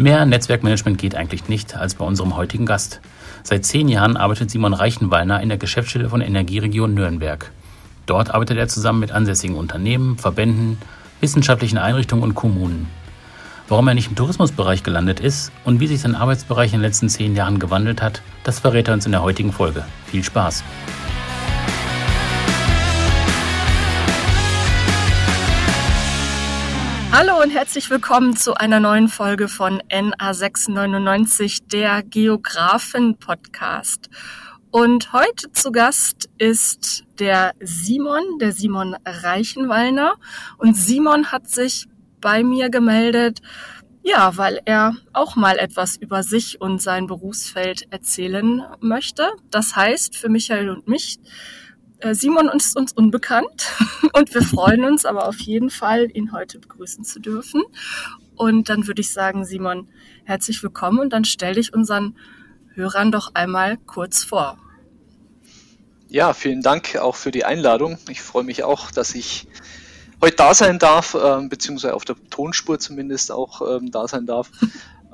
Mehr Netzwerkmanagement geht eigentlich nicht als bei unserem heutigen Gast. Seit zehn Jahren arbeitet Simon Reichenwallner in der Geschäftsstelle von Energieregion Nürnberg. Dort arbeitet er zusammen mit ansässigen Unternehmen, Verbänden, wissenschaftlichen Einrichtungen und Kommunen. Warum er nicht im Tourismusbereich gelandet ist und wie sich sein Arbeitsbereich in den letzten zehn Jahren gewandelt hat, das verrät er uns in der heutigen Folge. Viel Spaß! Herzlich willkommen zu einer neuen Folge von NA699, der Geografen-Podcast. Und heute zu Gast ist der Simon, der Simon Reichenwallner. Und Simon hat sich bei mir gemeldet, ja, weil er auch mal etwas über sich und sein Berufsfeld erzählen möchte. Das heißt, für Michael und mich Simon ist uns unbekannt und wir freuen uns aber auf jeden Fall, ihn heute begrüßen zu dürfen. Und dann würde ich sagen, Simon, herzlich willkommen und dann stell dich unseren Hörern doch einmal kurz vor. Ja, vielen Dank auch für die Einladung. Ich freue mich auch, dass ich heute da sein darf, äh, beziehungsweise auf der Tonspur zumindest auch ähm, da sein darf.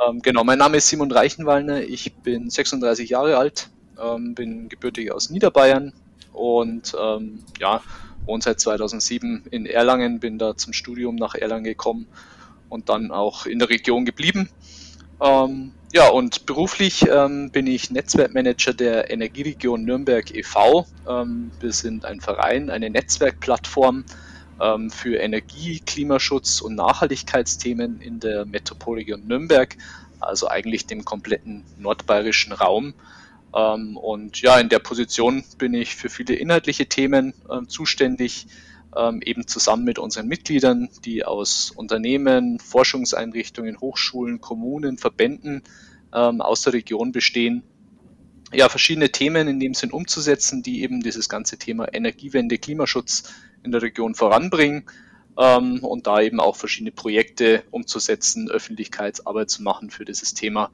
Ähm, genau, mein Name ist Simon Reichenwallner, ich bin 36 Jahre alt, ähm, bin gebürtig aus Niederbayern, und ähm, ja, wohne seit 2007 in Erlangen, bin da zum Studium nach Erlangen gekommen und dann auch in der Region geblieben. Ähm, ja, und beruflich ähm, bin ich Netzwerkmanager der Energieregion Nürnberg e.V. Ähm, wir sind ein Verein, eine Netzwerkplattform ähm, für Energie, Klimaschutz und Nachhaltigkeitsthemen in der Metropolregion Nürnberg, also eigentlich dem kompletten nordbayerischen Raum. Ähm, und ja, in der Position bin ich für viele inhaltliche Themen ähm, zuständig, ähm, eben zusammen mit unseren Mitgliedern, die aus Unternehmen, Forschungseinrichtungen, Hochschulen, Kommunen, Verbänden aus der Region bestehen. Ja, verschiedene Themen in dem Sinn umzusetzen, die eben dieses ganze Thema Energiewende, Klimaschutz in der Region voranbringen und da eben auch verschiedene Projekte umzusetzen, Öffentlichkeitsarbeit zu machen für dieses Thema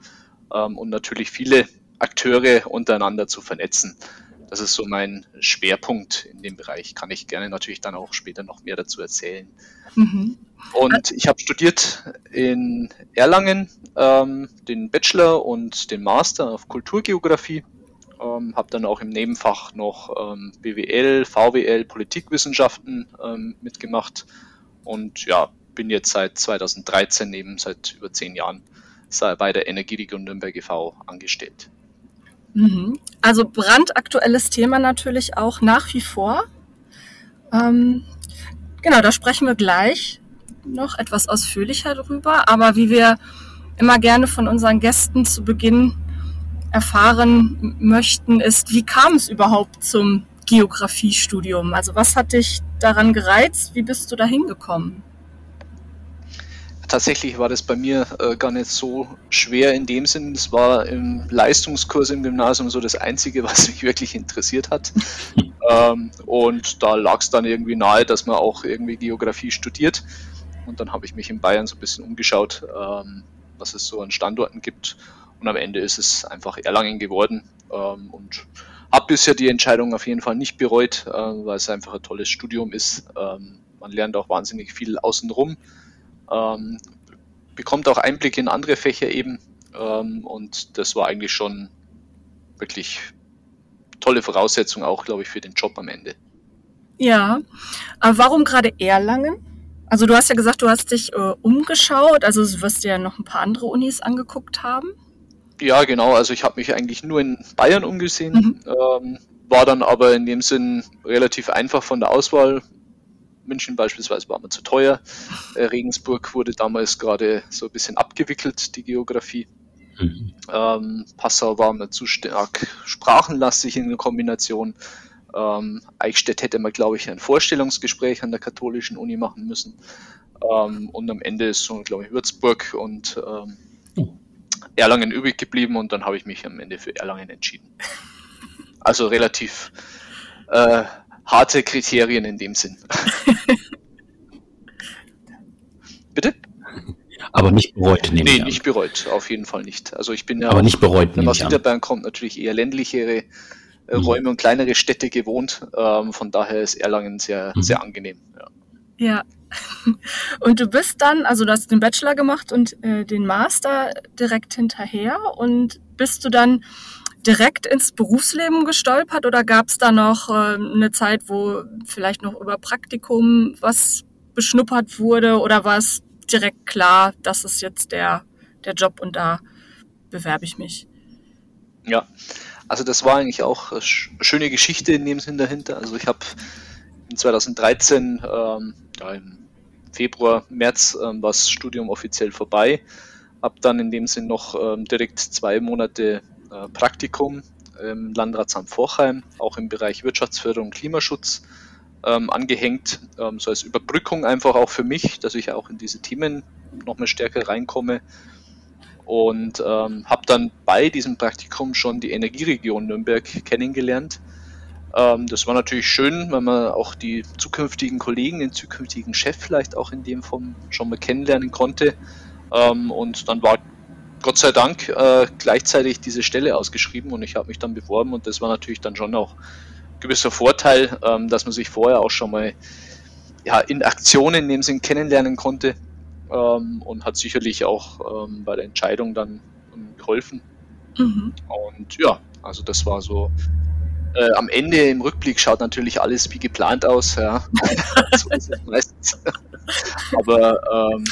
und natürlich viele Akteure untereinander zu vernetzen. Das ist so mein Schwerpunkt in dem Bereich. Kann ich gerne natürlich dann auch später noch mehr dazu erzählen. Mhm. Und ich habe studiert in Erlangen ähm, den Bachelor und den Master auf Kulturgeografie. Ähm, habe dann auch im Nebenfach noch ähm, BWL, VWL, Politikwissenschaften ähm, mitgemacht und ja, bin jetzt seit 2013 eben seit über zehn Jahren bei der Energieregion Nürnberg e.V. angestellt. Mhm. Also brandaktuelles Thema natürlich auch nach wie vor. Ähm, genau, da sprechen wir gleich noch etwas ausführlicher drüber. Aber wie wir immer gerne von unseren Gästen zu Beginn erfahren möchten, ist, wie kam es überhaupt zum Geografiestudium? Also was hat dich daran gereizt? Wie bist du da hingekommen? Tatsächlich war das bei mir äh, gar nicht so schwer in dem Sinn. Es war im Leistungskurs im Gymnasium so das Einzige, was mich wirklich interessiert hat. ähm, und da lag es dann irgendwie nahe, dass man auch irgendwie Geografie studiert. Und dann habe ich mich in Bayern so ein bisschen umgeschaut, ähm, was es so an Standorten gibt. Und am Ende ist es einfach Erlangen geworden. Ähm, und habe bisher die Entscheidung auf jeden Fall nicht bereut, äh, weil es einfach ein tolles Studium ist. Ähm, man lernt auch wahnsinnig viel außenrum ähm, bekommt auch Einblick in andere Fächer eben ähm, und das war eigentlich schon wirklich tolle Voraussetzung auch, glaube ich, für den Job am Ende. Ja, aber warum gerade Erlangen? Also du hast ja gesagt, du hast dich äh, umgeschaut, also du wirst dir ja noch ein paar andere Unis angeguckt haben. Ja, genau. Also ich habe mich eigentlich nur in Bayern umgesehen, mhm. ähm, war dann aber in dem Sinn relativ einfach von der Auswahl. München beispielsweise war mir zu teuer. Äh, Regensburg wurde damals gerade so ein bisschen abgewickelt, die Geografie. Mhm. Ähm, Passau war mir zu stark sprachenlastig in der Kombination. Ähm, Eichstätt hätte man, glaube ich, ein Vorstellungsgespräch an der katholischen Uni machen müssen. Ähm, und am Ende ist so, glaube ich, Würzburg und oh. Erlangen übrig geblieben und dann habe ich mich am Ende für Erlangen entschieden. Also relativ äh, harte Kriterien in dem Sinn. Bitte? Aber nicht bereut, nehme Nee, ich nicht bereut, auf jeden Fall nicht. Also ich bin ja Aber nicht bereut, wenn man aus Niederbayern kommt, natürlich eher ländlichere äh, mhm. und kleinere Städte gewohnt. Ähm, von daher ist Erlangen sehr, mhm. sehr angenehm. Ja. ja. Und du bist dann, also du hast den Bachelor gemacht und äh, den Master direkt hinterher und bist du dann direkt ins Berufsleben gestolpert oder gab es da noch äh, eine Zeit, wo vielleicht noch über Praktikum was beschnuppert wurde oder war es direkt klar, das ist jetzt der, der Job und da bewerbe ich mich? Ja, also das war eigentlich auch eine schöne Geschichte in dem Sinn dahinter. Also ich habe in 2013, ähm, ja, im Februar, März ähm, war das Studium offiziell vorbei. Habe dann in dem Sinn noch ähm, direkt zwei Monate äh, Praktikum im Landratsamt Vorheim, auch im Bereich Wirtschaftsförderung und Klimaschutz ähm, angehängt, ähm, so als Überbrückung einfach auch für mich, dass ich auch in diese Themen noch mal stärker reinkomme und ähm, habe dann bei diesem Praktikum schon die Energieregion Nürnberg kennengelernt. Ähm, das war natürlich schön, weil man auch die zukünftigen Kollegen, den zukünftigen Chef vielleicht auch in dem Form schon mal kennenlernen konnte. Ähm, und dann war Gott sei Dank äh, gleichzeitig diese Stelle ausgeschrieben und ich habe mich dann beworben und das war natürlich dann schon auch ein gewisser Vorteil, ähm, dass man sich vorher auch schon mal ja, in Aktionen in dem Sinn kennenlernen konnte ähm, und hat sicherlich auch ähm, bei der Entscheidung dann geholfen. Mhm. Und ja, also das war so. Äh, am Ende im Rückblick schaut natürlich alles wie geplant aus, ja. so ist es meistens. Aber ähm,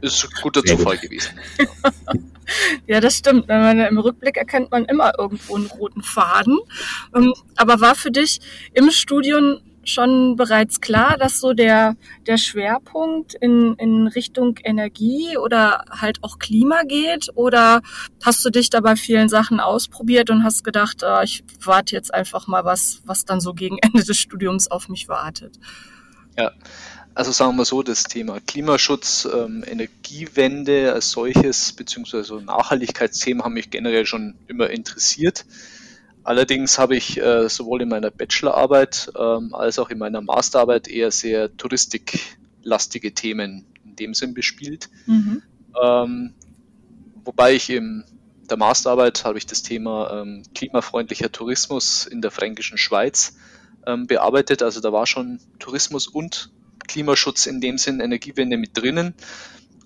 ist ein guter Zufall gewesen. Ja, das stimmt. Man im Rückblick erkennt man immer irgendwo einen roten Faden. Ähm, aber war für dich im Studium schon bereits klar, dass so der, der Schwerpunkt in, in Richtung Energie oder halt auch Klima geht? Oder hast du dich da bei vielen Sachen ausprobiert und hast gedacht, äh, ich warte jetzt einfach mal was, was dann so gegen Ende des Studiums auf mich wartet? Ja, also sagen wir so, das Thema Klimaschutz, ähm, Energiewende als solches, beziehungsweise Nachhaltigkeitsthemen haben mich generell schon immer interessiert. Allerdings habe ich äh, sowohl in meiner Bachelorarbeit ähm, als auch in meiner Masterarbeit eher sehr touristiklastige Themen in dem Sinn bespielt. Mhm. Ähm, wobei ich in der Masterarbeit habe ich das Thema ähm, klimafreundlicher Tourismus in der fränkischen Schweiz ähm, bearbeitet. Also da war schon Tourismus und Klimaschutz in dem Sinn, Energiewende mit drinnen.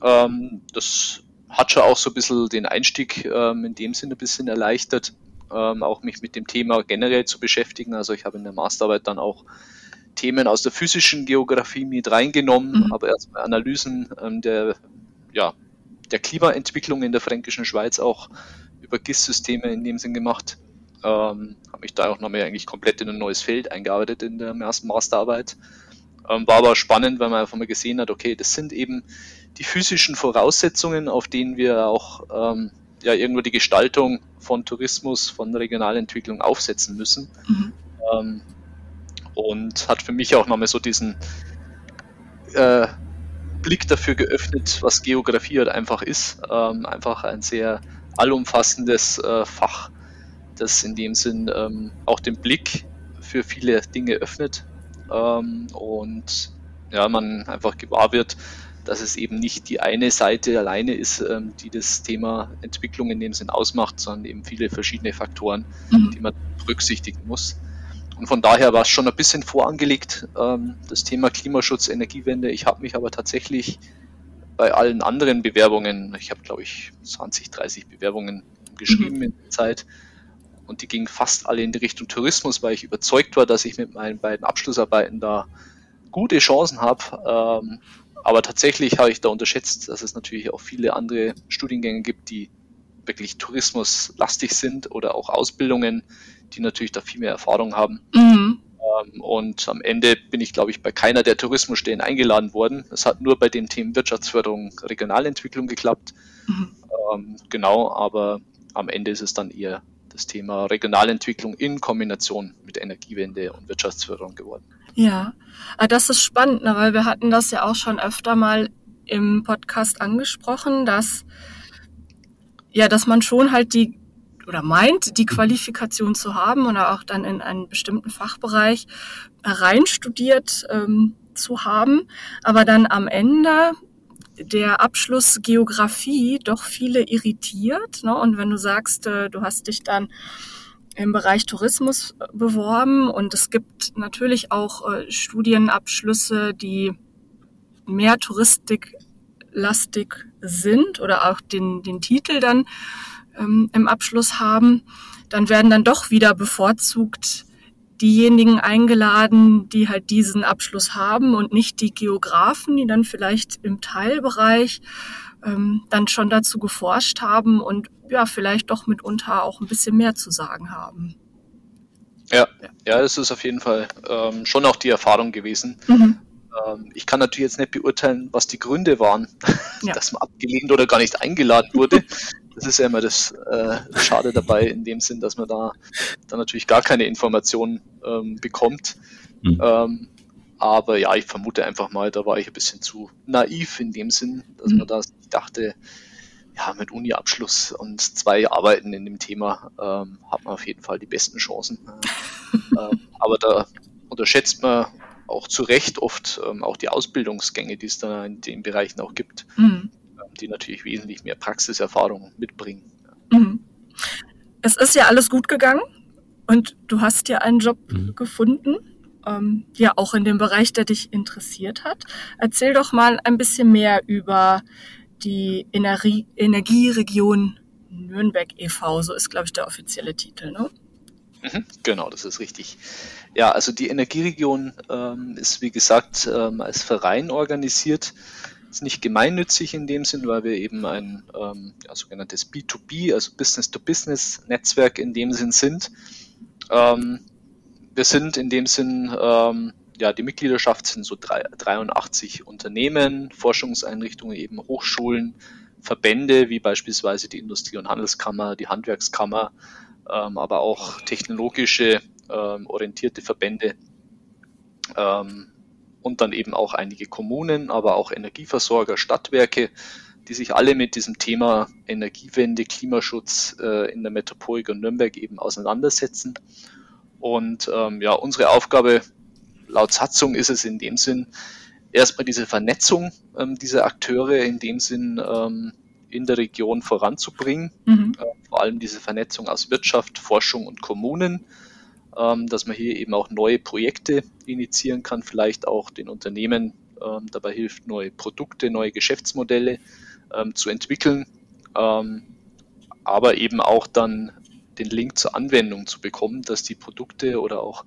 Ähm, das hat schon auch so ein bisschen den Einstieg ähm, in dem Sinne ein bisschen erleichtert ähm, auch mich mit dem Thema generell zu beschäftigen. Also ich habe in der Masterarbeit dann auch Themen aus der physischen Geografie mit reingenommen, mhm. aber erstmal Analysen ähm, der, ja, der Klimaentwicklung in der fränkischen Schweiz auch über GIS-Systeme in dem Sinn gemacht. Ähm, habe mich da auch nochmal eigentlich komplett in ein neues Feld eingearbeitet in der ersten Masterarbeit. Ähm, war aber spannend, weil man einfach mal gesehen hat, okay, das sind eben die physischen Voraussetzungen, auf denen wir auch ähm, ja irgendwo die Gestaltung von Tourismus, von Regionalentwicklung aufsetzen müssen. Mhm. Ähm, und hat für mich auch nochmal so diesen äh, Blick dafür geöffnet, was Geografie halt einfach ist. Ähm, einfach ein sehr allumfassendes äh, Fach, das in dem Sinn ähm, auch den Blick für viele Dinge öffnet ähm, und ja, man einfach gewahr wird, dass es eben nicht die eine Seite alleine ist, ähm, die das Thema Entwicklung in dem Sinn ausmacht, sondern eben viele verschiedene Faktoren, mhm. die man berücksichtigen muss. Und von daher war es schon ein bisschen vorangelegt, ähm, das Thema Klimaschutz, Energiewende. Ich habe mich aber tatsächlich bei allen anderen Bewerbungen, ich habe glaube ich 20, 30 Bewerbungen geschrieben mhm. in der Zeit, und die gingen fast alle in die Richtung Tourismus, weil ich überzeugt war, dass ich mit meinen beiden Abschlussarbeiten da gute Chancen habe, ähm, aber tatsächlich habe ich da unterschätzt, dass es natürlich auch viele andere Studiengänge gibt, die wirklich tourismuslastig sind oder auch Ausbildungen, die natürlich da viel mehr Erfahrung haben. Mhm. Ähm, und am Ende bin ich, glaube ich, bei keiner der Tourismusstellen eingeladen worden. Es hat nur bei den Themen Wirtschaftsförderung, Regionalentwicklung geklappt. Mhm. Ähm, genau, aber am Ende ist es dann eher das Thema Regionalentwicklung in Kombination mit Energiewende und Wirtschaftsförderung geworden. Ja, ah, das ist spannend, ne, weil wir hatten das ja auch schon öfter mal im Podcast angesprochen, dass ja, dass man schon halt die oder meint, die Qualifikation zu haben oder auch dann in einen bestimmten Fachbereich reinstudiert ähm, zu haben, aber dann am Ende der Abschluss Geografie doch viele irritiert. Ne? Und wenn du sagst, äh, du hast dich dann im Bereich Tourismus äh, beworben und es gibt natürlich auch äh, Studienabschlüsse, die mehr touristiklastig sind oder auch den, den Titel dann ähm, im Abschluss haben, dann werden dann doch wieder bevorzugt diejenigen eingeladen, die halt diesen Abschluss haben und nicht die Geografen, die dann vielleicht im Teilbereich ähm, dann schon dazu geforscht haben und ja, vielleicht doch mitunter auch ein bisschen mehr zu sagen haben. Ja, ja, das ist auf jeden Fall ähm, schon auch die Erfahrung gewesen. Mhm. Ähm, ich kann natürlich jetzt nicht beurteilen, was die Gründe waren, ja. dass man abgelehnt oder gar nicht eingeladen wurde. Das ist ja immer das äh, Schade dabei, in dem Sinn, dass man da, da natürlich gar keine Informationen ähm, bekommt. Mhm. Ähm, aber ja, ich vermute einfach mal, da war ich ein bisschen zu naiv in dem Sinn, dass mhm. man da dachte, ja, mit Uni-Abschluss und zwei Arbeiten in dem Thema ähm, hat man auf jeden Fall die besten Chancen. ähm, aber da unterschätzt man auch zu Recht oft ähm, auch die Ausbildungsgänge, die es da in den Bereichen auch gibt, mhm. Die natürlich wesentlich mehr Praxiserfahrung mitbringen. Mhm. Es ist ja alles gut gegangen und du hast ja einen Job mhm. gefunden, ähm, ja auch in dem Bereich, der dich interessiert hat. Erzähl doch mal ein bisschen mehr über die Energie Energieregion Nürnberg e.V., so ist, glaube ich, der offizielle Titel, ne? Mhm, genau, das ist richtig. Ja, also die Energieregion ähm, ist, wie gesagt, ähm, als Verein organisiert. Ist nicht gemeinnützig in dem Sinn, weil wir eben ein ähm, ja, sogenanntes B2B, also Business-to-Business-Netzwerk in dem Sinn sind. Ähm, wir sind in dem Sinn ähm, ja, die Mitgliedschaft sind so 83 Unternehmen, Forschungseinrichtungen, eben Hochschulen, Verbände wie beispielsweise die Industrie- und Handelskammer, die Handwerkskammer, ähm, aber auch technologische ähm, orientierte Verbände ähm, und dann eben auch einige Kommunen, aber auch Energieversorger, Stadtwerke, die sich alle mit diesem Thema Energiewende, Klimaschutz äh, in der Metropolregion Nürnberg eben auseinandersetzen. Und ähm, ja, unsere Aufgabe laut Satzung ist es in dem Sinn, erstmal diese Vernetzung ähm, dieser Akteure in dem Sinn ähm, in der Region voranzubringen. Mhm. Äh, vor allem diese Vernetzung aus Wirtschaft, Forschung und Kommunen, dass man hier eben auch neue Projekte initiieren kann, vielleicht auch den Unternehmen ähm, dabei hilft, neue Produkte, neue Geschäftsmodelle ähm, zu entwickeln, ähm, aber eben auch dann den Link zur Anwendung zu bekommen, dass die Produkte oder auch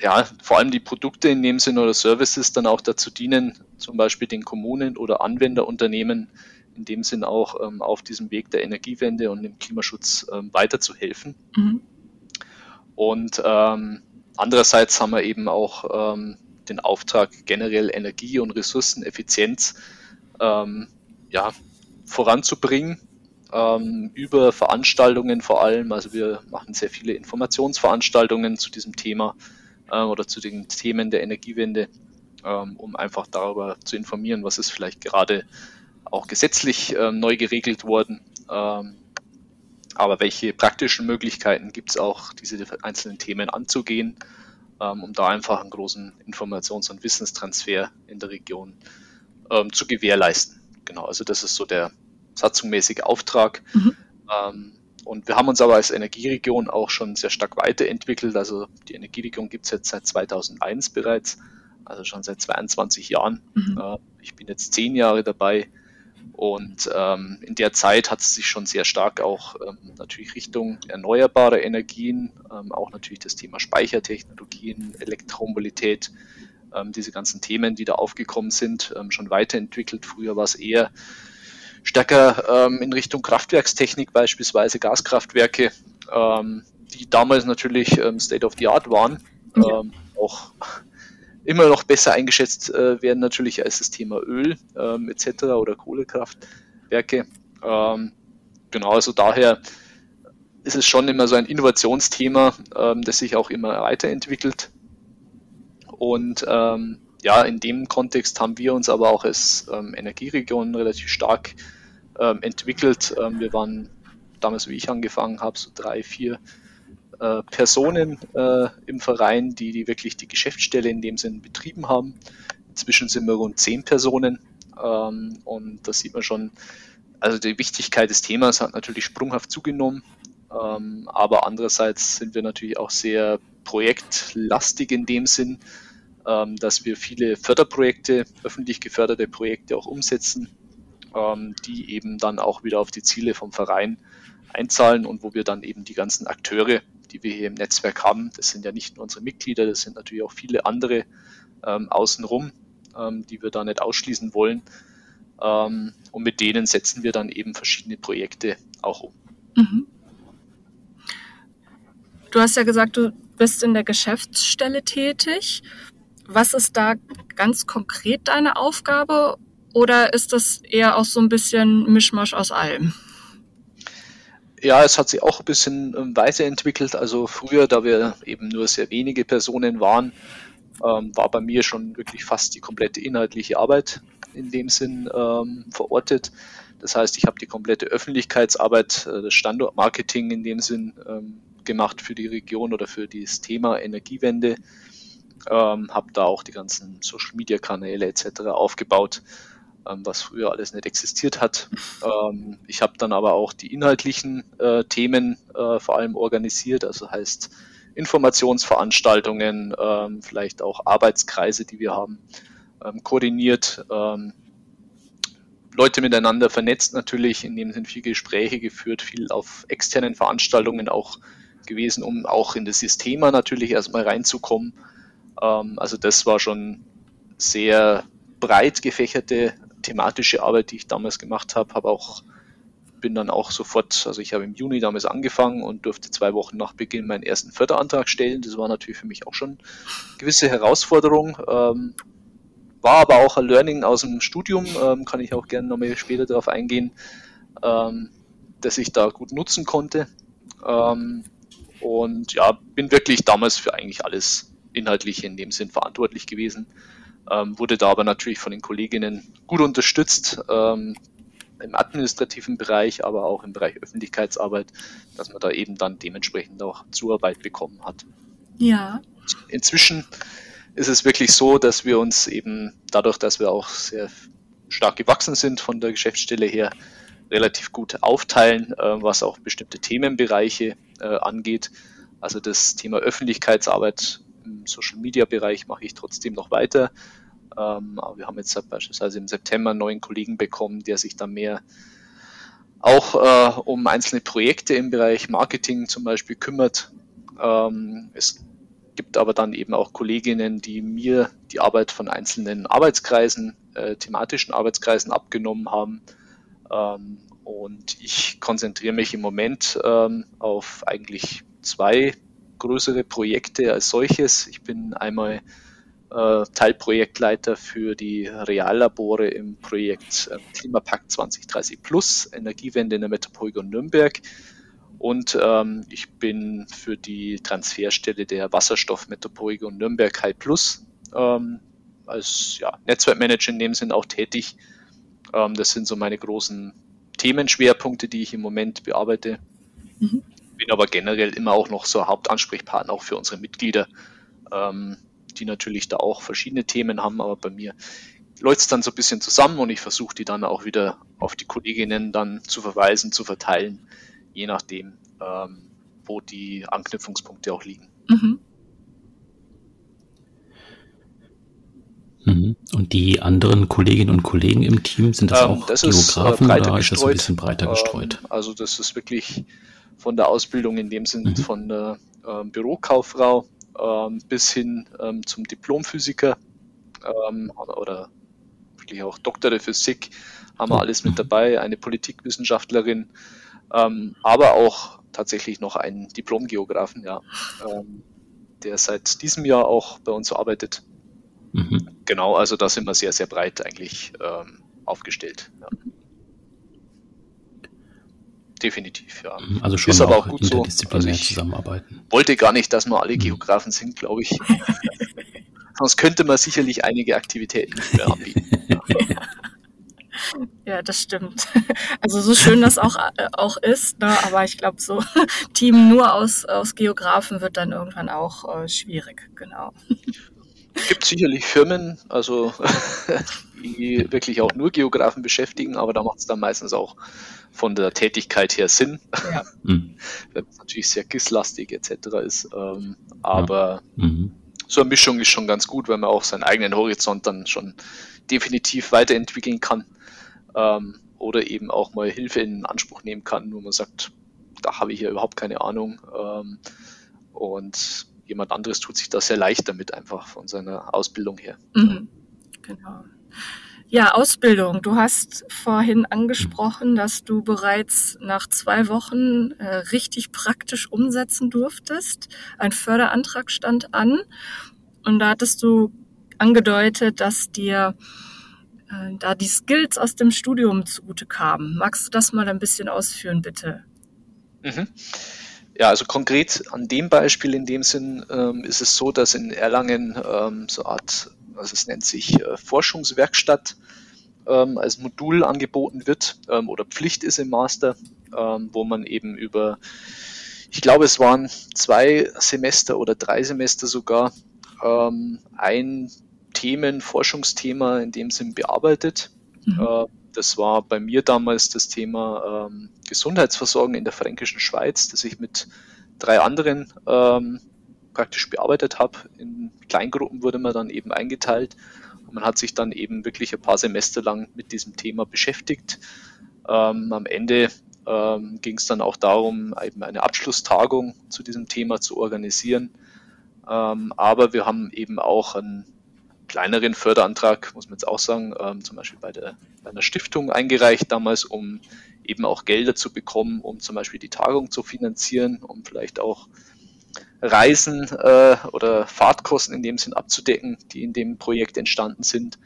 ja, vor allem die Produkte in dem Sinne oder Services dann auch dazu dienen, zum Beispiel den Kommunen oder Anwenderunternehmen in dem Sinn auch ähm, auf diesem Weg der Energiewende und dem Klimaschutz ähm, weiterzuhelfen. Mhm. Und ähm, andererseits haben wir eben auch ähm, den Auftrag, generell Energie- und Ressourceneffizienz ähm, ja, voranzubringen ähm, über Veranstaltungen vor allem. Also wir machen sehr viele Informationsveranstaltungen zu diesem Thema äh, oder zu den Themen der Energiewende, ähm, um einfach darüber zu informieren, was ist vielleicht gerade auch gesetzlich äh, neu geregelt worden. Aber welche praktischen Möglichkeiten gibt es auch, diese einzelnen Themen anzugehen, ähm, um da einfach einen großen Informations- und Wissenstransfer in der Region ähm, zu gewährleisten. Genau, also das ist so der satzungsmäßige Auftrag. Mhm. Ähm, und wir haben uns aber als Energieregion auch schon sehr stark weiterentwickelt. Also die Energieregion gibt es jetzt seit 2001 bereits, also schon seit 22 Jahren. Mhm. Äh, ich bin jetzt zehn Jahre dabei. Und ähm, in der Zeit hat es sich schon sehr stark auch ähm, natürlich Richtung erneuerbare Energien, ähm, auch natürlich das Thema Speichertechnologien, Elektromobilität, ähm, diese ganzen Themen, die da aufgekommen sind, ähm, schon weiterentwickelt. Früher war es eher stärker ähm, in Richtung Kraftwerkstechnik, beispielsweise Gaskraftwerke, die damals natürlich State of the Art waren, ja. Auch immer noch besser eingeschätzt äh, werden natürlich als das Thema Öl ähm, etc. oder Kohlekraftwerke. Ähm, genau, also daher ist es schon immer so ein Innovationsthema, das sich auch immer weiterentwickelt. Und ja, in dem Kontext haben wir uns aber auch als ähm, Energieregion relativ stark ähm, entwickelt. Ähm, wir waren damals, wie ich angefangen habe, so drei, vier äh, Personen äh, im Verein, die, die wirklich die Geschäftsstelle in dem Sinn betrieben haben. Inzwischen sind wir rund zehn Personen ähm, und da sieht man schon, also die Wichtigkeit des Themas hat natürlich sprunghaft zugenommen, ähm, aber andererseits sind wir natürlich auch sehr projektlastig in dem Sinn, ähm, dass wir viele Förderprojekte, öffentlich geförderte Projekte auch umsetzen, ähm, die eben dann auch wieder auf die Ziele vom Verein einzahlen und wo wir dann eben die ganzen Akteure, die wir hier im Netzwerk haben, das sind ja nicht nur unsere Mitglieder, das sind natürlich auch viele andere ähm, außenrum, ähm, die wir da nicht ausschließen wollen. Ähm, und mit denen setzen wir dann eben verschiedene Projekte auch um. Mhm. Du hast ja gesagt, du bist in der Geschäftsstelle tätig. Was ist da ganz konkret deine Aufgabe oder ist das eher auch so ein bisschen Mischmasch aus allem? Ja, es hat sich auch ein bisschen ähm, weiterentwickelt. Also früher, da wir eben nur sehr wenige Personen waren, ähm, war bei mir schon wirklich fast die komplette inhaltliche Arbeit in dem Sinn ähm, verortet. Das heißt, ich habe die komplette Öffentlichkeitsarbeit, äh, das Standortmarketing in dem Sinn ähm, gemacht für die Region oder für das Thema Energiewende. Ähm, habe da auch die ganzen Social-Media-Kanäle etc. aufgebaut, was früher alles nicht existiert hat. Ähm, ich habe dann aber auch die inhaltlichen äh, Themen äh, vor allem organisiert, also heißt Informationsveranstaltungen, ähm, vielleicht auch Arbeitskreise, die wir haben, ähm, koordiniert. Ähm, Leute miteinander vernetzt natürlich, in dem sind viele Gespräche geführt, viel auf externen Veranstaltungen auch gewesen, um auch in das System natürlich erstmal reinzukommen. Ähm, also das war schon sehr breit gefächerte thematische Arbeit, die ich damals gemacht habe, habe auch bin dann auch sofort, also ich habe im Juni damals angefangen und durfte zwei Wochen nach Beginn meinen ersten Förderantrag stellen. Das war natürlich für mich auch schon eine gewisse Herausforderung. Ähm, war aber auch ein Learning aus dem Studium, ähm, kann ich auch gerne nochmal später darauf eingehen, ähm, dass ich da gut nutzen konnte. Ähm, und ja, bin wirklich damals für eigentlich alles inhaltlich in dem Sinn verantwortlich gewesen. Ähm, wurde da aber natürlich von den Kolleginnen gut unterstützt ähm, im administrativen Bereich, aber auch im Bereich Öffentlichkeitsarbeit, dass man da eben dann dementsprechend auch Zuarbeit bekommen hat. Ja. Inzwischen ist es wirklich so, dass wir uns eben dadurch, dass wir auch sehr stark gewachsen sind von der Geschäftsstelle her, relativ gut aufteilen, äh, was auch bestimmte Themenbereiche äh, angeht. Also das Thema Öffentlichkeitsarbeit im Social-Media-Bereich mache ich trotzdem noch weiter. Ähm, aber wir haben jetzt beispielsweise im September einen neuen Kollegen bekommen, der sich da mehr auch äh, um einzelne Projekte im Bereich Marketing zum Beispiel kümmert. Ähm, es gibt aber dann eben auch Kolleginnen, die mir die Arbeit von einzelnen Arbeitskreisen, äh, thematischen Arbeitskreisen abgenommen haben. Ähm, und ich konzentriere mich im Moment ähm, auf eigentlich zwei größere Projekte als solches. Ich bin einmal äh, Teilprojektleiter für die Reallabore im Projekt äh, Klimapakt 2030 Plus, Energiewende in der Metropolregion Nürnberg. Und ähm, ich bin für die Transferstelle der Wasserstoffmetropolregion Nürnberg High Plus ähm, als ja, Netzwerkmanager in dem Sinn auch tätig. Ähm, das sind so meine großen Themenschwerpunkte, die ich im Moment bearbeite. Mhm. Bin aber generell immer auch noch so Hauptansprechpartner auch für unsere Mitglieder, ähm, die natürlich da auch verschiedene Themen haben, aber bei mir läuft es dann so ein bisschen zusammen und ich versuche die dann auch wieder auf die Kolleginnen dann zu verweisen, zu verteilen, je nachdem, ähm, wo die Anknüpfungspunkte auch liegen. Mhm. Mhm. Und die anderen Kolleginnen und Kollegen im Team, sind das ähm, auch das Geografen ist, äh, oder ist das ein bisschen breiter ähm, gestreut? also das ist wirklich von der Ausbildung in dem Sinne mhm. von der äh, Bürokauffrau ähm, bis hin ähm, zum Diplomphysiker ähm, oder wirklich auch Doktor der Physik haben wir alles mit mhm. dabei, eine Politikwissenschaftlerin, ähm, aber auch tatsächlich noch einen Diplomgeografen, ja, ähm, der seit diesem Jahr auch bei uns arbeitet. Mhm. Genau, also da sind wir sehr, sehr breit eigentlich ähm, aufgestellt. Ja. Definitiv, ja. Mhm, also schon ist aber auch gut so. Also ich zusammenarbeiten. wollte gar nicht, dass wir alle mhm. Geografen sind, glaube ich. Sonst könnte man sicherlich einige Aktivitäten nicht mehr anbieten. Ja, das stimmt. Also so schön das auch, äh, auch ist, ne, aber ich glaube, so Team nur aus, aus Geografen wird dann irgendwann auch äh, schwierig, genau. Es gibt sicherlich Firmen, also die wirklich auch nur Geografen beschäftigen, aber da macht es dann meistens auch von der Tätigkeit her Sinn, ja. Mhm. wenn es natürlich sehr GIS-lastig etc. ist. Ähm, aber ja. mhm. so eine Mischung ist schon ganz gut, weil man auch seinen eigenen Horizont dann schon definitiv weiterentwickeln kann. Ähm, oder eben auch mal Hilfe in Anspruch nehmen kann, wo man sagt, da habe ich hier überhaupt keine Ahnung. Ähm, und jemand anderes tut sich da sehr leicht damit, einfach von seiner Ausbildung her. Mhm. Genau. Ja, Ausbildung. Du hast vorhin angesprochen, dass du bereits nach zwei Wochen äh, richtig praktisch umsetzen durftest. Ein Förderantrag stand an und da hattest du angedeutet, dass dir äh, da die Skills aus dem Studium zugute kamen. Magst du das mal ein bisschen ausführen, bitte? Mhm. Ja, also konkret an dem Beispiel in dem Sinn ähm, ist es so, dass in Erlangen ähm, so eine Art also es nennt sich äh, Forschungswerkstatt ähm, als Modul angeboten wird ähm, oder Pflicht ist im Master, ähm, wo man eben über, ich glaube es waren zwei Semester oder drei Semester sogar, ein Themen, Forschungsthema in dem Sinn bearbeitet. Mhm. Äh, das war bei mir damals das Thema Gesundheitsversorgung in der fränkischen Schweiz, das ich mit drei anderen ähm, praktisch bearbeitet habe. In Kleingruppen wurde man dann eben eingeteilt und man hat sich dann eben wirklich ein paar Semester lang mit diesem Thema beschäftigt. Ähm, am Ende ähm, ging es dann auch darum, eben eine Abschlusstagung zu diesem Thema zu organisieren. Ähm, aber wir haben eben auch einen kleineren Förderantrag, muss man jetzt auch sagen, ähm, zum Beispiel bei, der, bei einer Stiftung eingereicht damals, um eben auch Gelder zu bekommen, um zum Beispiel die Tagung zu finanzieren, um vielleicht auch Reisen äh, oder Fahrtkosten in dem Sinn abzudecken, die in dem Projekt entstanden sind.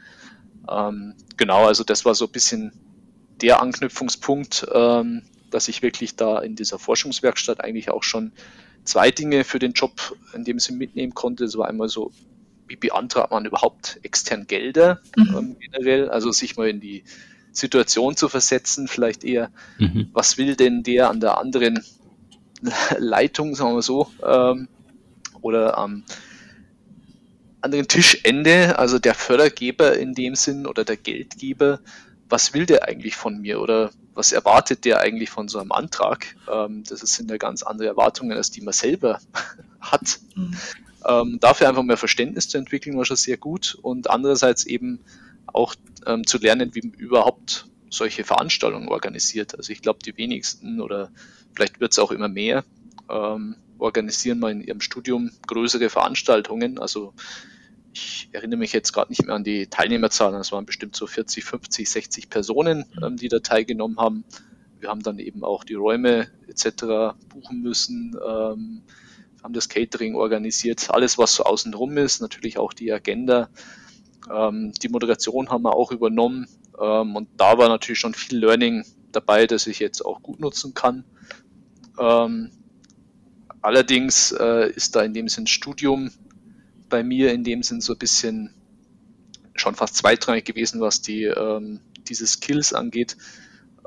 Ähm, genau, also das war so ein bisschen der Anknüpfungspunkt, ähm, dass ich wirklich da in dieser Forschungswerkstatt eigentlich auch schon zwei Dinge für den Job in dem Sinn mitnehmen konnte. Das war einmal so, wie beantragt man überhaupt extern Gelder mhm. ähm, generell, also sich mal in die Situation zu versetzen, vielleicht eher, mhm. was will denn der an der anderen Leitung, sagen wir so, ähm, oder am anderen Tischende, also der Fördergeber in dem Sinn oder der Geldgeber, was will der eigentlich von mir oder was erwartet der eigentlich von so einem Antrag? Ähm, das sind ja ganz andere Erwartungen, als die man selber hat. Mhm. Ähm, dafür einfach mehr Verständnis zu entwickeln, war schon sehr gut und andererseits eben auch ähm, zu lernen, wie man überhaupt solche Veranstaltungen organisiert. Also ich glaube, die wenigsten oder vielleicht wird es auch immer mehr, ähm, organisieren mal in ihrem Studium größere Veranstaltungen. Also ich erinnere mich jetzt gerade nicht mehr an die Teilnehmerzahlen, es waren bestimmt so 40, 50, 60 Personen, ähm, die da teilgenommen haben. Wir haben dann eben auch die Räume etc. buchen müssen, ähm, haben das Catering organisiert, alles was so außenrum ist, natürlich auch die Agenda. Ähm, die Moderation haben wir auch übernommen ähm, und da war natürlich schon viel Learning dabei, das ich jetzt auch gut nutzen kann. Ähm, allerdings äh, ist da in dem Sinn Studium bei mir in dem Sinn so ein bisschen schon fast zweitrangig gewesen, was die ähm, diese Skills angeht,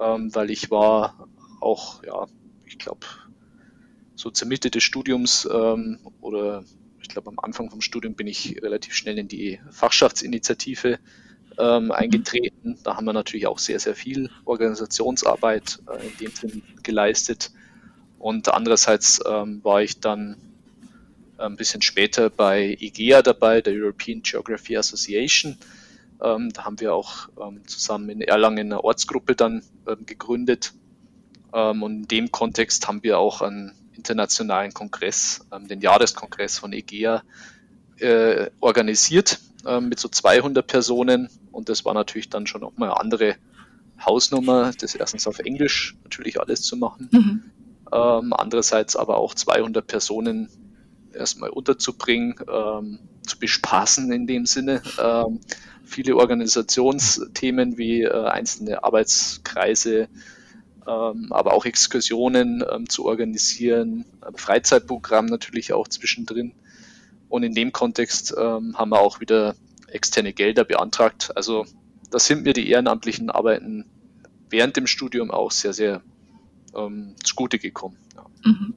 ähm, weil ich war auch, ja, ich glaube, so zur Mitte des Studiums ähm, oder ich glaube am Anfang vom Studium bin ich relativ schnell in die Fachschaftsinitiative ähm, eingetreten. Da haben wir natürlich auch sehr, sehr viel Organisationsarbeit äh, in dem Sinn geleistet. Und andererseits ähm, war ich dann ein bisschen später bei IGEA dabei, der European Geography Association. Ähm, da haben wir auch ähm, zusammen in Erlangen eine Ortsgruppe dann ähm, gegründet. Ähm, und in dem Kontext haben wir auch einen internationalen Kongress, ähm, den Jahreskongress von IGEA, äh, organisiert äh, mit so 200 Personen. Und das war natürlich dann schon auch mal eine andere Hausnummer, das erstens auf Englisch natürlich alles zu machen. Mhm. Ähm, andererseits aber auch 200 Personen erstmal unterzubringen, ähm, zu bespaßen in dem Sinne. Ähm, viele Organisationsthemen wie äh, einzelne Arbeitskreise, ähm, aber auch Exkursionen ähm, zu organisieren, Freizeitprogramm natürlich auch zwischendrin. Und in dem Kontext ähm, haben wir auch wieder externe Gelder beantragt. Also da sind mir die ehrenamtlichen Arbeiten während dem Studium auch sehr, sehr ähm, zugute gekommen. Ja. Mhm.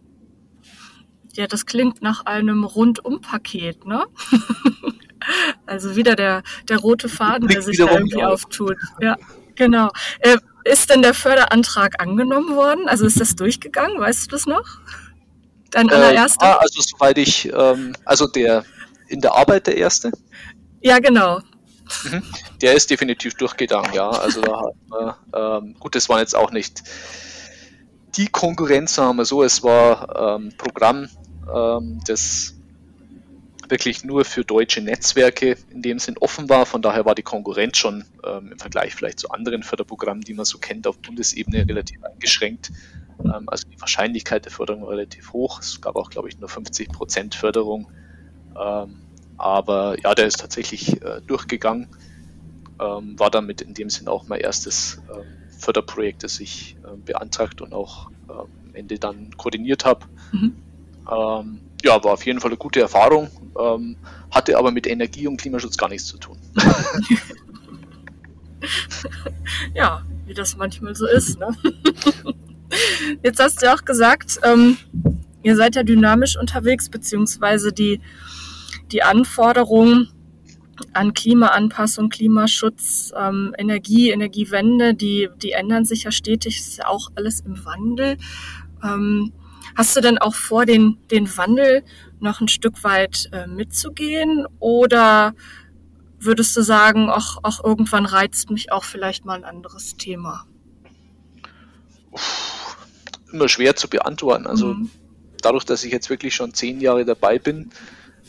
ja, das klingt nach einem Rundum-Paket, ne? also wieder der, der rote Faden, der sich da irgendwie auf. auftut. Ja, genau. Äh, ist denn der Förderantrag angenommen worden? Also ist das durchgegangen? Weißt du das noch? Dein äh, allererster? Äh, also soweit ich, ähm, also der in der Arbeit der erste? Ja, genau. Mhm. Der ist definitiv durchgegangen, ja. Also da hat man, ähm, gut, das war jetzt auch nicht die Konkurrenz, sagen wir so, es war ähm, Programm, ähm, das wirklich nur für deutsche Netzwerke in dem Sinn offen war. Von daher war die Konkurrenz schon ähm, im Vergleich vielleicht zu anderen Förderprogrammen, die man so kennt, auf Bundesebene relativ eingeschränkt. Ähm, also die Wahrscheinlichkeit der Förderung war relativ hoch. Es gab auch, glaube ich, nur 50 Prozent Förderung. Ähm, aber ja, der ist tatsächlich äh, durchgegangen. Ähm, war damit in dem Sinn auch mein erstes ähm, Förderprojekt, das ich äh, beantragt und auch äh, am Ende dann koordiniert habe. Mhm. Ähm, ja, war auf jeden Fall eine gute Erfahrung, ähm, hatte aber mit Energie und Klimaschutz gar nichts zu tun. ja, wie das manchmal so ist. Ne? Jetzt hast du auch gesagt, ähm, ihr seid ja dynamisch unterwegs, beziehungsweise die, die Anforderungen an Klimaanpassung, Klimaschutz, ähm, Energie, Energiewende, die, die ändern sich ja stetig, ist ja auch alles im Wandel. Ähm, hast du denn auch vor, den, den Wandel noch ein Stück weit äh, mitzugehen oder würdest du sagen, ach, ach, irgendwann reizt mich auch vielleicht mal ein anderes Thema? Immer schwer zu beantworten. Also mhm. dadurch, dass ich jetzt wirklich schon zehn Jahre dabei bin,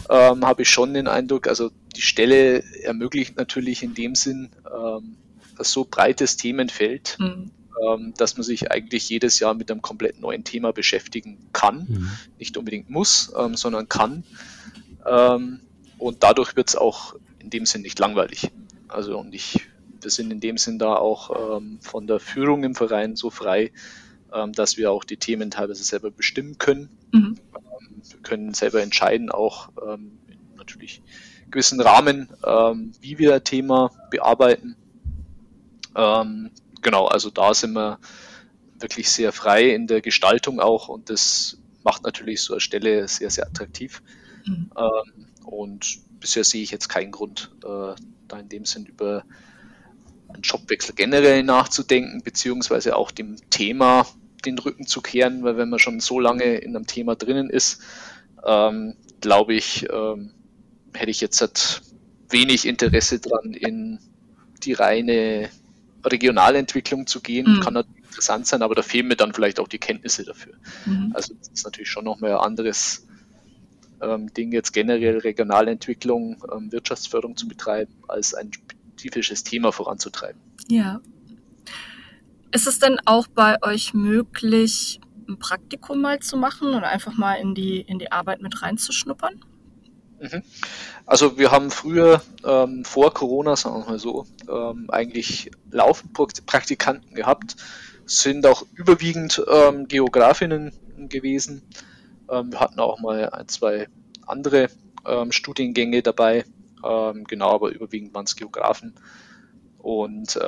ähm, habe ich schon den Eindruck, also die Stelle ermöglicht natürlich in dem Sinn ähm, so breites Themenfeld, mhm. ähm, dass man sich eigentlich jedes Jahr mit einem komplett neuen Thema beschäftigen kann. Mhm. Nicht unbedingt muss, ähm, sondern kann. Ähm, und dadurch wird es auch in dem Sinn nicht langweilig. Also und ich, wir sind in dem Sinn da auch ähm, von der Führung im Verein so frei, ähm, dass wir auch die Themen teilweise selber bestimmen können. Mhm. Wir können selber entscheiden, auch ähm, natürlich gewissen Rahmen, ähm, wie wir ein Thema bearbeiten. Ähm, genau, also da sind wir wirklich sehr frei in der Gestaltung auch und das macht natürlich so eine Stelle sehr, sehr attraktiv. Mhm. Ähm, und bisher sehe ich jetzt keinen Grund, äh, da in dem Sinn über einen Jobwechsel generell nachzudenken, beziehungsweise auch dem Thema den Rücken zu kehren, weil wenn man schon so lange in einem Thema drinnen ist, ähm, glaube ich, ähm, hätte ich jetzt halt wenig Interesse dran, in die reine Regionalentwicklung zu gehen. Mhm. Kann natürlich interessant sein, aber da fehlen mir dann vielleicht auch die Kenntnisse dafür. Mhm. Also das ist natürlich schon nochmal ein anderes ähm, Ding, jetzt generell Regionalentwicklung, ähm, Wirtschaftsförderung zu betreiben, als ein spezifisches Thema voranzutreiben. Ja. Ist es denn auch bei euch möglich, ein Praktikum mal zu machen oder einfach mal in die, in die Arbeit mit reinzuschnuppern? Mhm. Also wir haben früher ähm, vor Corona, sagen wir mal so, ähm, eigentlich laufend Praktikanten gehabt, sind auch überwiegend ähm, Geografinnen gewesen. Ähm, wir hatten auch mal ein, zwei andere ähm, Studiengänge dabei, ähm, genau, aber überwiegend waren es Geografen. Und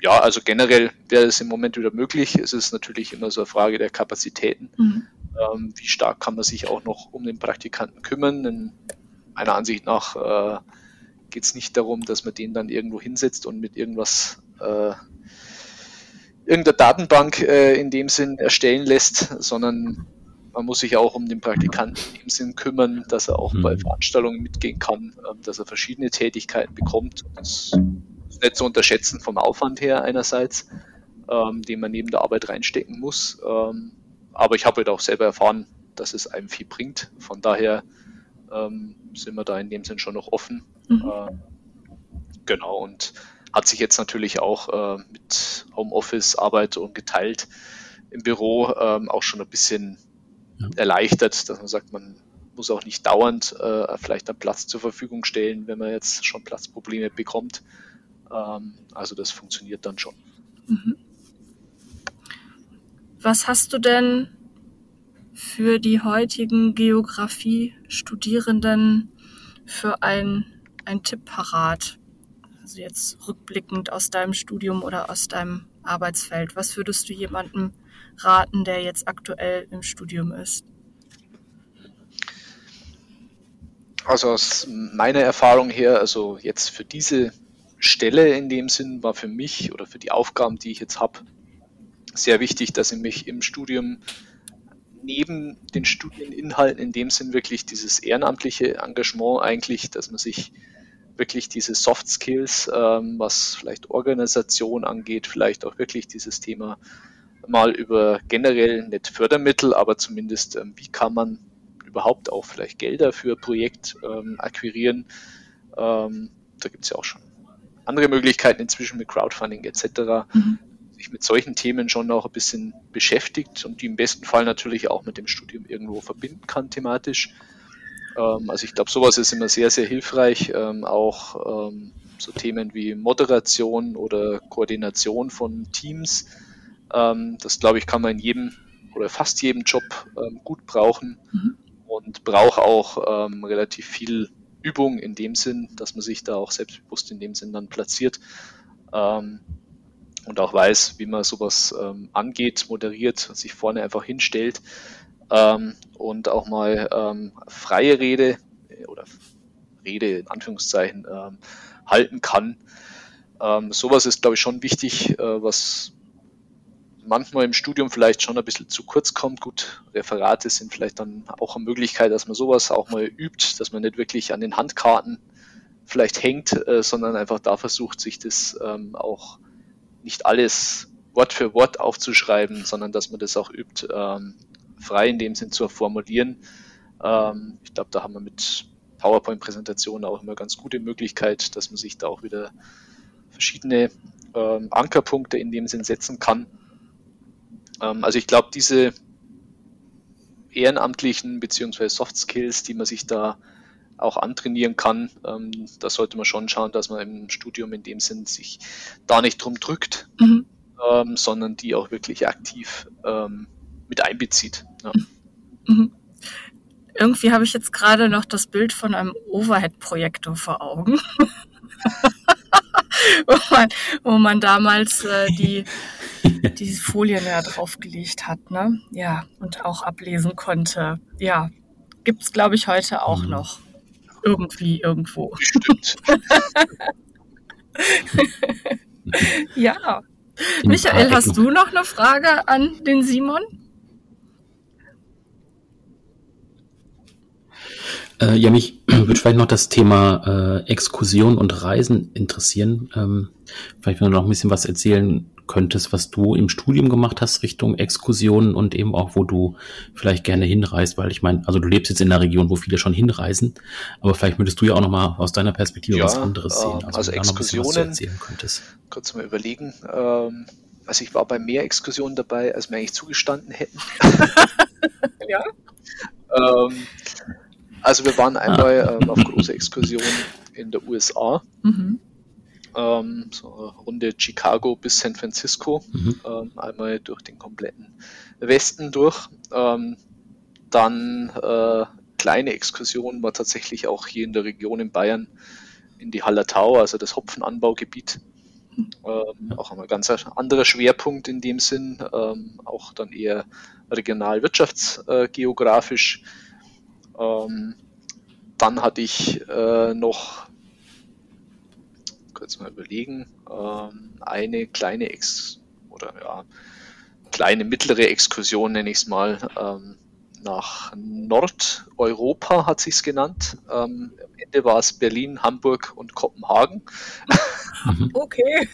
ja, also generell wäre es im Moment wieder möglich. Es ist natürlich immer so eine Frage der Kapazitäten. Mhm. Ähm, wie stark kann man sich auch noch um den Praktikanten kümmern? Denn meiner Ansicht nach äh, geht es nicht darum, dass man den dann irgendwo hinsetzt und mit irgendwas, äh, irgendeiner Datenbank äh, in dem Sinn erstellen lässt, sondern man muss sich auch um den Praktikanten in dem Sinn kümmern, dass er auch mhm. bei Veranstaltungen mitgehen kann, ähm, dass er verschiedene Tätigkeiten bekommt. Das ist nicht zu unterschätzen vom Aufwand her einerseits, ähm, den man neben der Arbeit reinstecken muss. Ähm, aber ich habe halt auch selber erfahren, dass es einem viel bringt. Von daher ähm, sind wir da in dem Sinn schon noch offen. Mhm. Äh, genau, und hat sich jetzt natürlich auch äh, mit Homeoffice-Arbeit und geteilt im Büro ähm, auch schon ein bisschen ja. erleichtert, dass man sagt, man muss auch nicht dauernd äh, vielleicht einen Platz zur Verfügung stellen, wenn man jetzt schon Platzprobleme bekommt. Ähm, also das funktioniert dann schon. Mhm. Was hast du denn für die heutigen Geografie-Studierenden für ein, ein Tipp parat? Also jetzt rückblickend aus deinem Studium oder aus deinem Arbeitsfeld. Was würdest du jemandem raten, der jetzt aktuell im Studium ist? Also aus meiner Erfahrung her, also jetzt für diese Stelle in dem Sinn war für mich oder für die Aufgaben, die ich jetzt habe, sehr wichtig, dass ich mich im Studium neben den Studieninhalten in dem Sinn wirklich dieses ehrenamtliche Engagement eigentlich, dass man sich wirklich diese Soft Skills, ähm, was vielleicht Organisation angeht, vielleicht auch wirklich dieses Thema mal über generell nicht Fördermittel, aber zumindest ähm, wie kann man überhaupt auch vielleicht Gelder für Projekt ähm, akquirieren. Ähm, da gibt es ja auch schon andere Möglichkeiten inzwischen mit Crowdfunding etc. Mhm. sich mit solchen Themen schon auch ein bisschen beschäftigt und die im besten Fall natürlich auch mit dem Studium irgendwo verbinden kann thematisch. Ähm, also ich glaube, sowas ist immer sehr, sehr hilfreich. Ähm, auch ähm, so Themen wie Moderation oder Koordination von Teams. Ähm, das glaube ich, kann man in jedem oder fast jedem Job ähm, gut brauchen mhm. und braucht auch ähm, relativ viel Übung in dem Sinn, dass man sich da auch selbstbewusst in dem Sinn dann platziert ähm, und auch weiß, wie man sowas ähm, angeht, moderiert, sich vorne einfach hinstellt ähm, und auch mal ähm, freie Rede äh, oder Rede in Anführungszeichen ähm, halten kann. Ähm, sowas ist, glaube ich, schon wichtig, äh, was manchmal im Studium vielleicht schon ein bisschen zu kurz kommt. Gut, Referate sind vielleicht dann auch eine Möglichkeit, dass man sowas auch mal übt, dass man nicht wirklich an den Handkarten vielleicht hängt, äh, sondern einfach da versucht, sich das ähm, auch nicht alles Wort für Wort aufzuschreiben, sondern dass man das auch übt, ähm, frei in dem Sinn zu formulieren. Ähm, ich glaube, da haben wir mit PowerPoint-Präsentationen auch immer ganz gute Möglichkeit, dass man sich da auch wieder verschiedene Ankerpunkte in dem Sinn setzen kann. Ähm, also ich glaube, diese ehrenamtlichen bzw. Soft Skills, die man sich da auch antrainieren kann, ähm, da sollte man schon schauen, dass man im Studium in dem Sinn sich da nicht drum drückt, mhm. ähm, sondern die auch wirklich aktiv ähm, mit einbezieht. Ja. Mhm. Irgendwie habe ich jetzt gerade noch das Bild von einem Overhead-Projektor vor Augen. wo, man, wo man damals äh, die die Folien ja draufgelegt hat, ne? Ja, und auch ablesen konnte. Ja, gibt's glaube ich heute auch mhm. noch irgendwie irgendwo. Stimmt. ja. Michael, hast du noch eine Frage an den Simon? Äh, ja, mich würde vielleicht noch das Thema äh, Exkursion und Reisen interessieren. Ähm, vielleicht, wenn du noch ein bisschen was erzählen könntest, was du im Studium gemacht hast Richtung Exkursionen und eben auch, wo du vielleicht gerne hinreist, weil ich meine, also du lebst jetzt in einer Region, wo viele schon hinreisen, aber vielleicht würdest du ja auch noch mal aus deiner Perspektive ja, was anderes sehen. Also, also Exkursionen, könntest. Kurz mal überlegen. Ähm, also ich war bei mehr Exkursionen dabei, als mir eigentlich zugestanden hätten. ja. ähm, also wir waren einmal ah. ähm, auf große Exkursionen in der USA. Mhm ähm, so Runde Chicago bis San Francisco, mhm. ähm, einmal durch den kompletten Westen durch. Ähm, dann äh, kleine Exkursion war tatsächlich auch hier in der Region in Bayern in die Hallertau, also das Hopfenanbaugebiet. Ähm, auch ein ganz anderer Schwerpunkt in dem Sinn, ähm, auch dann eher regional wirtschaftsgeografisch. Ähm, dann hatte ich äh, noch kurz mal überlegen, ähm, eine kleine Ex oder ja, kleine mittlere Exkursion nenne ich es mal ähm, nach Nordeuropa hat sich's genannt. Ähm, am Ende war es Berlin, Hamburg und Kopenhagen. Mhm. Okay.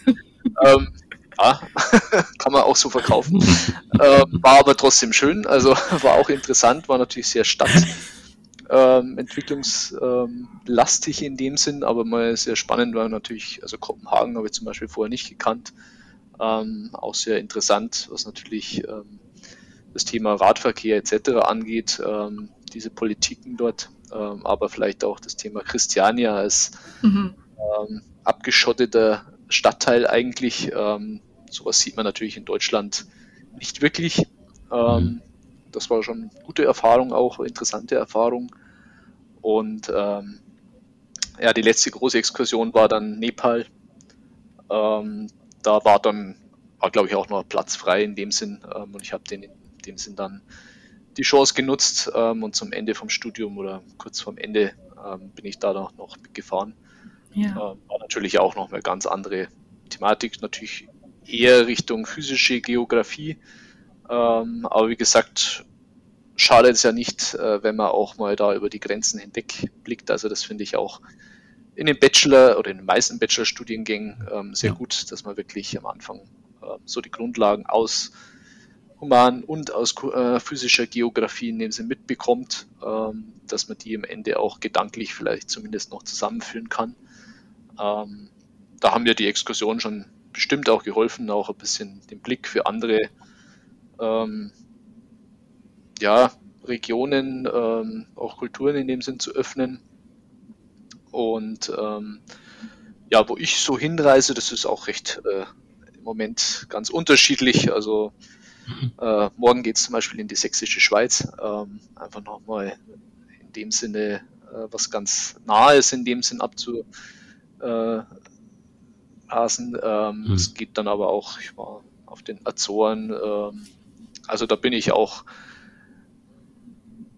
ähm, ja, kann man auch so verkaufen. ähm, war aber trotzdem schön, also war auch interessant, war natürlich sehr stadt, ähm, entwicklungslastig in dem Sinn, aber mal sehr spannend war natürlich, also Kopenhagen habe ich zum Beispiel vorher nicht gekannt, ähm, auch sehr interessant, was natürlich ähm, das Thema Radverkehr etc. angeht, ähm, diese Politiken dort, ähm, aber vielleicht auch das Thema Christiania als mhm. Ähm, abgeschotteter Stadtteil eigentlich. sowas sieht man natürlich in Deutschland nicht wirklich. Mhm das war schon eine gute Erfahrung, auch interessante Erfahrung. Und ähm, ja, die letzte große Exkursion war dann Nepal. Ähm, da war dann, war glaube ich auch noch Platz frei in dem Sinn ähm, und ich habe den in dem Sinn dann die Chance genutzt ähm, und zum Ende vom Studium oder kurz vorm Ende ähm, bin ich da noch, noch mitgefahren. Ja. Ähm, war natürlich auch noch eine ganz andere Thematik, natürlich eher Richtung physische Geografie. Ähm, aber wie gesagt, schadet es ja nicht, äh, wenn man auch mal da über die Grenzen hinweg blickt. Also das finde ich auch in den Bachelor oder in den meisten Bachelor-Studiengängen ähm, sehr ja. gut, dass man wirklich am Anfang äh, so die Grundlagen aus Human und aus äh, physischer Geografie in dem Sinn mitbekommt, ähm, dass man die am Ende auch gedanklich vielleicht zumindest noch zusammenführen kann. Ähm, da haben mir die Exkursionen schon bestimmt auch geholfen, auch ein bisschen den Blick für andere ähm, ja, Regionen, ähm, auch Kulturen in dem Sinn zu öffnen. Und ähm, ja, wo ich so hinreise, das ist auch recht äh, im Moment ganz unterschiedlich. Also mhm. äh, morgen geht es zum Beispiel in die sächsische Schweiz. Ähm, einfach nochmal in dem Sinne äh, was ganz Nahes in dem Sinn abzu, äh. Ähm, mhm. Es geht dann aber auch, ich war auf den Azoren, ähm, also da bin ich auch,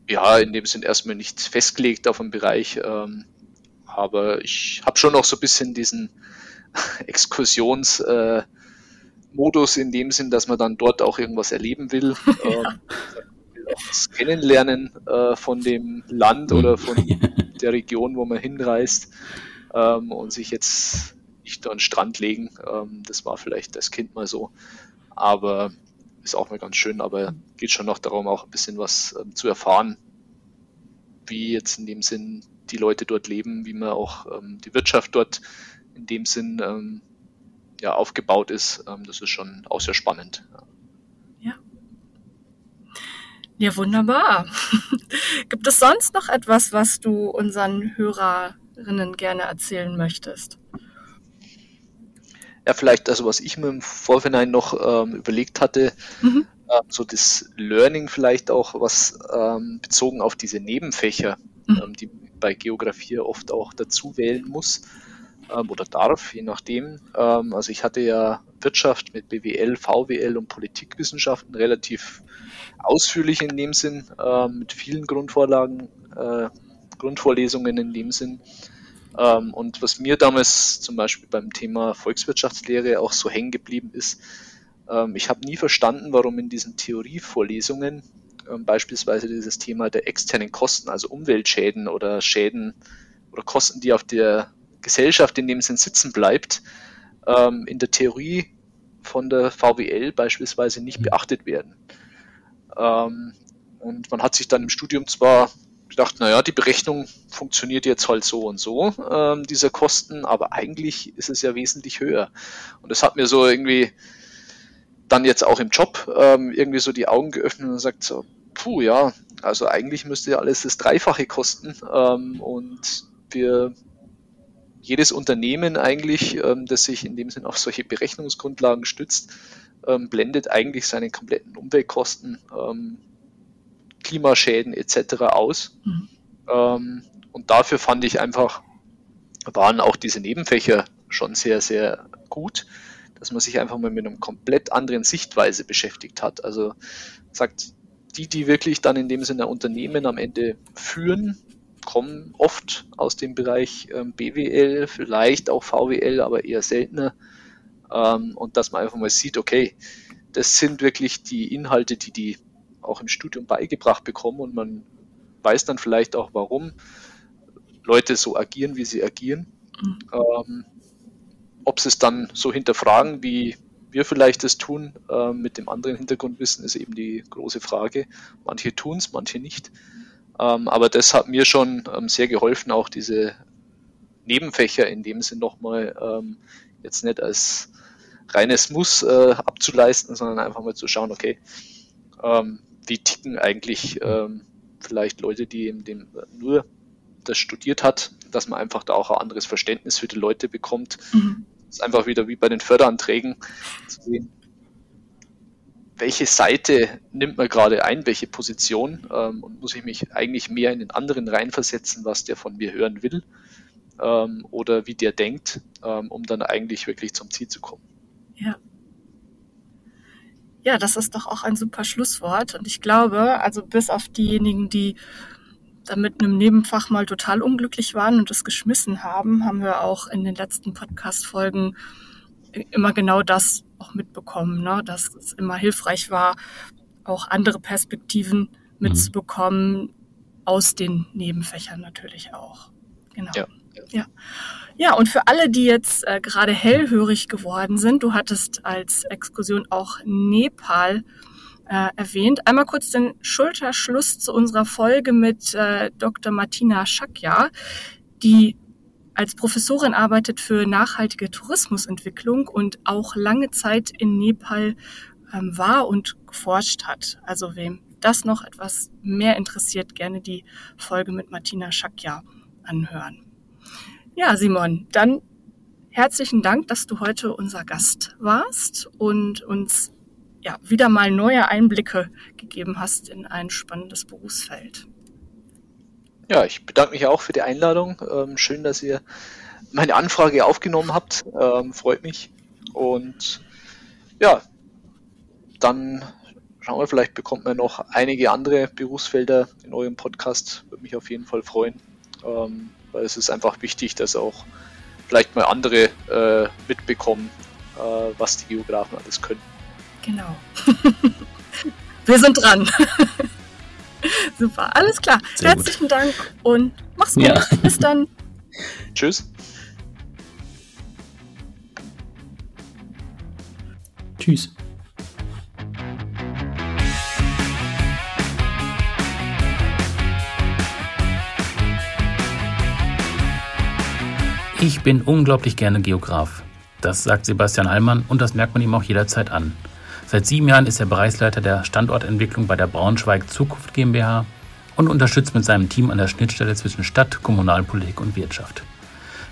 ja, in dem Sinn erstmal nicht festgelegt auf einen Bereich, ähm, aber ich habe schon noch so ein bisschen diesen Exkursionsmodus äh, in dem Sinn, dass man dann dort auch irgendwas erleben will. Ähm, kennenlernen äh, von dem Land oder mhm. von der Region, wo man hinreist ähm, und sich jetzt nicht an den Strand legen. Ähm, das war vielleicht als Kind mal so. Aber ist auch mal ganz schön, aber geht schon noch darum, auch ein bisschen was ähm, zu erfahren, wie jetzt in dem Sinn die Leute dort leben, wie man auch ähm, die Wirtschaft dort in dem Sinn ähm, ja, aufgebaut ist. Ähm, das ist schon auch sehr spannend. Ja. Ja, wunderbar. Gibt es sonst noch etwas, was du unseren Hörerinnen gerne erzählen möchtest? Ja, vielleicht, also was ich mir im Vorhinein noch ähm, überlegt hatte, mhm. äh, so das Learning vielleicht auch, was ähm, bezogen auf diese Nebenfächer, mhm. ähm, die bei Geografie oft auch dazu wählen muss ähm, oder darf, je nachdem. Ähm, also ich hatte ja Wirtschaft mit BWL, VWL und Politikwissenschaften relativ ausführlich in dem Sinn, äh, mit vielen Grundvorlagen, äh, Grundvorlesungen in dem Sinn. Ähm, und was mir damals zum Beispiel beim Thema Volkswirtschaftslehre auch so hängen geblieben ist, ähm, ich habe nie verstanden, warum in diesen Theorievorlesungen ähm, beispielsweise dieses Thema der externen Kosten, also Umweltschäden oder Schäden oder Kosten, die auf der Gesellschaft in dem Sinn sitzen bleibt, ähm, in der Theorie von der VWL beispielsweise nicht mhm. beachtet werden. Ähm, und man hat sich dann im Studium zwar gedacht, naja, die Berechnung funktioniert jetzt halt so und so, ähm, dieser Kosten, aber eigentlich ist es ja wesentlich höher. Und das hat mir so irgendwie dann jetzt auch im Job ähm, irgendwie so die Augen geöffnet und sagt so, puh, ja, also eigentlich müsste ja alles das Dreifache kosten ähm, und wir jedes Unternehmen eigentlich, ähm, das sich in dem Sinn auf solche Berechnungsgrundlagen stützt, ähm, blendet eigentlich seine kompletten Umweltkosten ähm, Klimaschäden etc. aus. Mhm. Ähm, und dafür fand ich einfach, waren auch diese Nebenfächer schon sehr, sehr gut, dass man sich einfach mal mit einer komplett anderen Sichtweise beschäftigt hat. Also sagt, die, die wirklich dann in dem Sinne Unternehmen am Ende führen, kommen oft aus dem Bereich ähm, BWL, vielleicht auch VWL, aber eher seltener. Ähm, und dass man einfach mal sieht, okay, das sind wirklich die Inhalte, die die auch im Studium beigebracht bekommen und man weiß dann vielleicht auch, warum Leute so agieren, wie sie agieren. Mhm. Ähm, ob sie es dann so hinterfragen, wie wir vielleicht das tun, äh, mit dem anderen Hintergrundwissen, ist eben die große Frage. Manche tun es, manche nicht. Ähm, aber das hat mir schon ähm, sehr geholfen, auch diese Nebenfächer in dem Sinn nochmal ähm, jetzt nicht als reines Muss äh, abzuleisten, sondern einfach mal zu schauen, okay, ähm, wie ticken eigentlich ähm, vielleicht Leute, die eben dem nur das studiert hat, dass man einfach da auch ein anderes Verständnis für die Leute bekommt. Mhm. Das ist einfach wieder wie bei den Förderanträgen zu sehen, welche Seite nimmt man gerade ein, welche Position ähm, und muss ich mich eigentlich mehr in den anderen reinversetzen, was der von mir hören will ähm, oder wie der denkt, ähm, um dann eigentlich wirklich zum Ziel zu kommen. Ja. Ja, das ist doch auch ein super Schlusswort. Und ich glaube, also bis auf diejenigen, die da mit einem Nebenfach mal total unglücklich waren und es geschmissen haben, haben wir auch in den letzten Podcast-Folgen immer genau das auch mitbekommen, ne? dass es immer hilfreich war, auch andere Perspektiven mitzubekommen, mhm. aus den Nebenfächern natürlich auch. Genau. Ja. Ja. Ja, und für alle, die jetzt äh, gerade hellhörig geworden sind, du hattest als Exkursion auch Nepal äh, erwähnt. Einmal kurz den Schulterschluss zu unserer Folge mit äh, Dr. Martina Shakya, die als Professorin arbeitet für nachhaltige Tourismusentwicklung und auch lange Zeit in Nepal ähm, war und geforscht hat. Also wem das noch etwas mehr interessiert, gerne die Folge mit Martina Shakya anhören. Ja, Simon, dann herzlichen Dank, dass du heute unser Gast warst und uns ja, wieder mal neue Einblicke gegeben hast in ein spannendes Berufsfeld. Ja, ich bedanke mich auch für die Einladung. Ähm, schön, dass ihr meine Anfrage aufgenommen habt. Ähm, freut mich. Und ja, dann schauen wir, vielleicht bekommt man noch einige andere Berufsfelder in eurem Podcast. Würde mich auf jeden Fall freuen. Ähm, weil es ist einfach wichtig, dass auch vielleicht mal andere äh, mitbekommen, äh, was die Geografen alles können. Genau. Wir sind dran. Super, alles klar. Sehr Herzlichen gut. Dank und mach's gut. Ja. Bis dann. Tschüss. Tschüss. Ich bin unglaublich gerne Geograf. Das sagt Sebastian Allmann und das merkt man ihm auch jederzeit an. Seit sieben Jahren ist er Bereichsleiter der Standortentwicklung bei der Braunschweig Zukunft GmbH und unterstützt mit seinem Team an der Schnittstelle zwischen Stadt, Kommunalpolitik und Wirtschaft.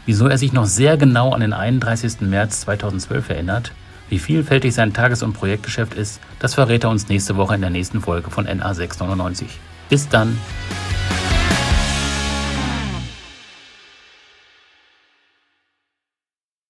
Wieso er sich noch sehr genau an den 31. März 2012 erinnert, wie vielfältig sein Tages- und Projektgeschäft ist, das verrät er uns nächste Woche in der nächsten Folge von NA699. Bis dann!